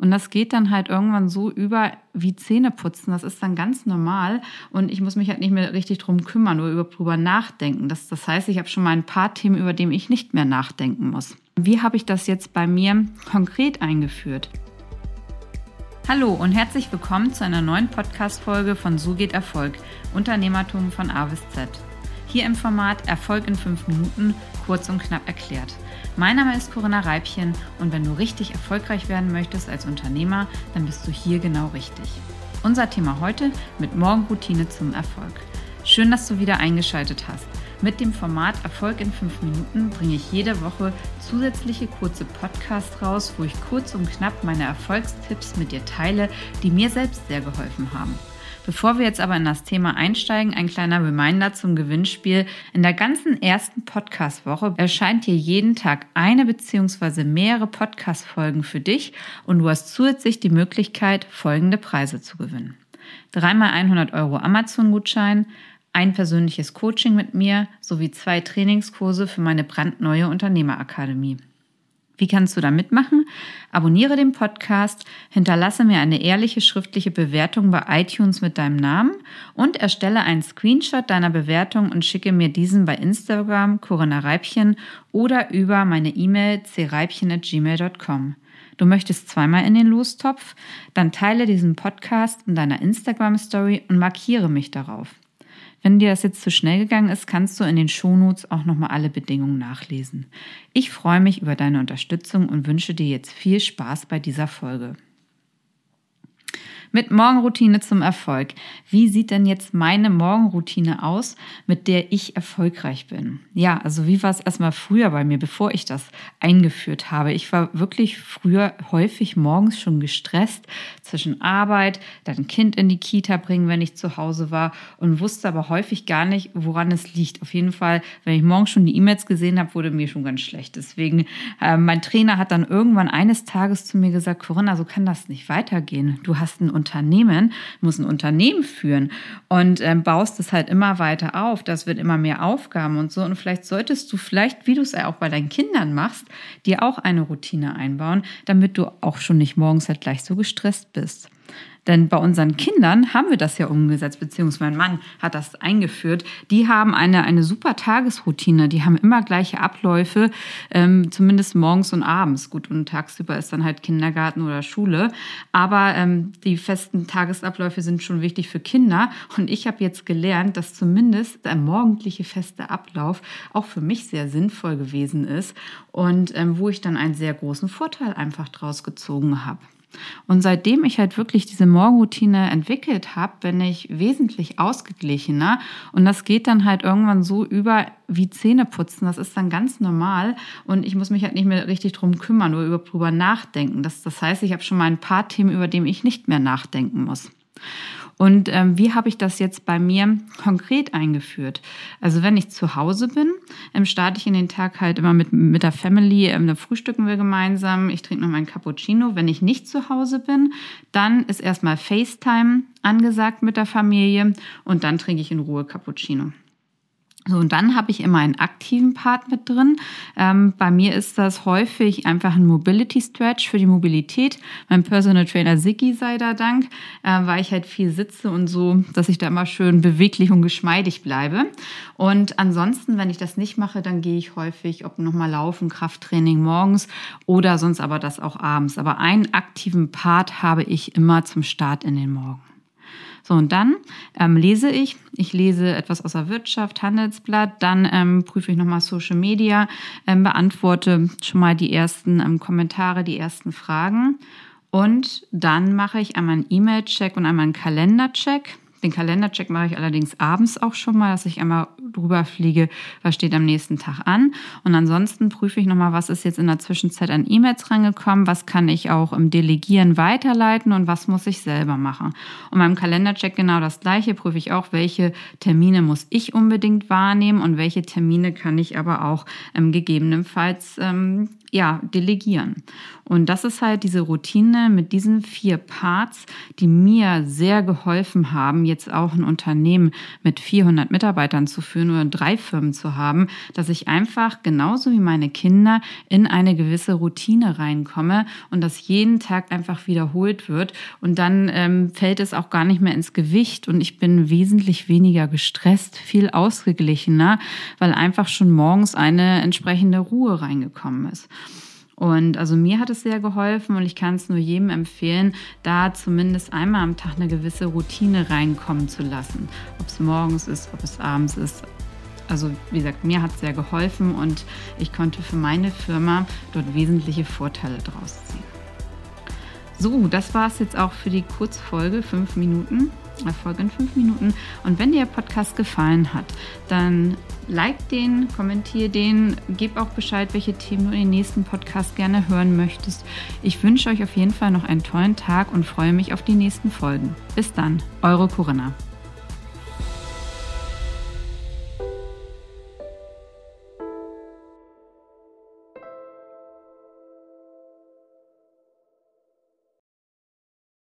Und das geht dann halt irgendwann so über wie Zähne putzen. Das ist dann ganz normal. Und ich muss mich halt nicht mehr richtig drum kümmern, über drüber nachdenken. Das, das heißt, ich habe schon mal ein paar Themen, über die ich nicht mehr nachdenken muss. Wie habe ich das jetzt bei mir konkret eingeführt? Hallo und herzlich willkommen zu einer neuen Podcast-Folge von So geht Erfolg, Unternehmertum von A bis Z. Hier im Format Erfolg in fünf Minuten, kurz und knapp erklärt. Mein Name ist Corinna Reibchen und wenn du richtig erfolgreich werden möchtest als Unternehmer, dann bist du hier genau richtig. Unser Thema heute mit Morgenroutine zum Erfolg. Schön, dass du wieder eingeschaltet hast. Mit dem Format Erfolg in 5 Minuten bringe ich jede Woche zusätzliche kurze Podcasts raus, wo ich kurz und knapp meine Erfolgstipps mit dir teile, die mir selbst sehr geholfen haben. Bevor wir jetzt aber in das Thema einsteigen, ein kleiner Reminder zum Gewinnspiel. In der ganzen ersten Podcast-Woche erscheint hier jeden Tag eine bzw. mehrere Podcast-Folgen für dich und du hast zusätzlich die Möglichkeit, folgende Preise zu gewinnen. Dreimal 100 Euro Amazon-Gutschein, ein persönliches Coaching mit mir sowie zwei Trainingskurse für meine brandneue Unternehmerakademie. Wie kannst du da mitmachen? Abonniere den Podcast, hinterlasse mir eine ehrliche schriftliche Bewertung bei iTunes mit deinem Namen und erstelle einen Screenshot deiner Bewertung und schicke mir diesen bei Instagram Corinna Reibchen oder über meine E-Mail creibchen@gmail.com. Du möchtest zweimal in den Lostopf? Dann teile diesen Podcast in deiner Instagram Story und markiere mich darauf. Wenn dir das jetzt zu schnell gegangen ist, kannst du in den Shownotes auch nochmal alle Bedingungen nachlesen. Ich freue mich über deine Unterstützung und wünsche dir jetzt viel Spaß bei dieser Folge. Mit Morgenroutine zum Erfolg. Wie sieht denn jetzt meine Morgenroutine aus, mit der ich erfolgreich bin? Ja, also wie war es erstmal früher bei mir, bevor ich das eingeführt habe? Ich war wirklich früher häufig morgens schon gestresst zwischen Arbeit, dann Kind in die Kita bringen, wenn ich zu Hause war und wusste aber häufig gar nicht, woran es liegt. Auf jeden Fall, wenn ich morgens schon die E-Mails gesehen habe, wurde mir schon ganz schlecht. Deswegen, äh, mein Trainer hat dann irgendwann eines Tages zu mir gesagt, Corinna, so kann das nicht weitergehen. Du hast ein Unternehmen, muss ein Unternehmen führen und ähm, baust es halt immer weiter auf. Das wird immer mehr Aufgaben und so. Und vielleicht solltest du vielleicht, wie du es ja auch bei deinen Kindern machst, dir auch eine Routine einbauen, damit du auch schon nicht morgens halt gleich so gestresst bist. Denn bei unseren Kindern haben wir das ja umgesetzt, beziehungsweise mein Mann hat das eingeführt. Die haben eine, eine super Tagesroutine, die haben immer gleiche Abläufe, ähm, zumindest morgens und abends. Gut, und tagsüber ist dann halt Kindergarten oder Schule. Aber ähm, die festen Tagesabläufe sind schon wichtig für Kinder. Und ich habe jetzt gelernt, dass zumindest der morgendliche feste Ablauf auch für mich sehr sinnvoll gewesen ist und ähm, wo ich dann einen sehr großen Vorteil einfach draus gezogen habe. Und seitdem ich halt wirklich diese Morgenroutine entwickelt habe, bin ich wesentlich ausgeglichener. Und das geht dann halt irgendwann so über wie Zähne putzen. Das ist dann ganz normal. Und ich muss mich halt nicht mehr richtig drum kümmern, über drüber nachdenken. Das, das heißt, ich habe schon mal ein paar Themen, über die ich nicht mehr nachdenken muss. Und ähm, wie habe ich das jetzt bei mir konkret eingeführt? Also wenn ich zu Hause bin, ähm, starte ich in den Tag halt immer mit, mit der Family, ähm, da frühstücken wir gemeinsam, ich trinke noch meinen Cappuccino. Wenn ich nicht zu Hause bin, dann ist erstmal FaceTime angesagt mit der Familie und dann trinke ich in Ruhe Cappuccino. So, und dann habe ich immer einen aktiven Part mit drin. Ähm, bei mir ist das häufig einfach ein Mobility Stretch für die Mobilität. Mein Personal Trainer Siggi sei da Dank, äh, weil ich halt viel sitze und so, dass ich da immer schön beweglich und geschmeidig bleibe. Und ansonsten, wenn ich das nicht mache, dann gehe ich häufig, ob nochmal laufen, Krafttraining morgens oder sonst aber das auch abends. Aber einen aktiven Part habe ich immer zum Start in den Morgen. So, und dann ähm, lese ich. Ich lese etwas aus der Wirtschaft, Handelsblatt, dann ähm, prüfe ich nochmal Social Media, ähm, beantworte schon mal die ersten ähm, Kommentare, die ersten Fragen. Und dann mache ich einmal einen E-Mail-Check und einmal einen Kalender-Check. Den Kalendercheck mache ich allerdings abends auch schon mal, dass ich einmal drüber fliege, was steht am nächsten Tag an. Und ansonsten prüfe ich nochmal, was ist jetzt in der Zwischenzeit an E-Mails rangekommen, was kann ich auch im Delegieren weiterleiten und was muss ich selber machen. Und beim Kalendercheck genau das gleiche, prüfe ich auch, welche Termine muss ich unbedingt wahrnehmen und welche Termine kann ich aber auch ähm, gegebenenfalls ähm, ja, delegieren. Und das ist halt diese Routine mit diesen vier Parts, die mir sehr geholfen haben, jetzt auch ein Unternehmen mit 400 Mitarbeitern zu führen oder drei Firmen zu haben, dass ich einfach genauso wie meine Kinder in eine gewisse Routine reinkomme und das jeden Tag einfach wiederholt wird. Und dann ähm, fällt es auch gar nicht mehr ins Gewicht und ich bin wesentlich weniger gestresst, viel ausgeglichener, weil einfach schon morgens eine entsprechende Ruhe reingekommen ist. Und also mir hat es sehr geholfen und ich kann es nur jedem empfehlen, da zumindest einmal am Tag eine gewisse Routine reinkommen zu lassen. Ob es morgens ist, ob es abends ist. Also wie gesagt, mir hat es sehr geholfen und ich konnte für meine Firma dort wesentliche Vorteile draus ziehen. So, das war es jetzt auch für die Kurzfolge, fünf Minuten. Erfolg in fünf Minuten. Und wenn dir der Podcast gefallen hat, dann like den, kommentiere den, gib auch Bescheid, welche Themen du in den nächsten Podcast gerne hören möchtest. Ich wünsche euch auf jeden Fall noch einen tollen Tag und freue mich auf die nächsten Folgen. Bis dann, eure Corinna.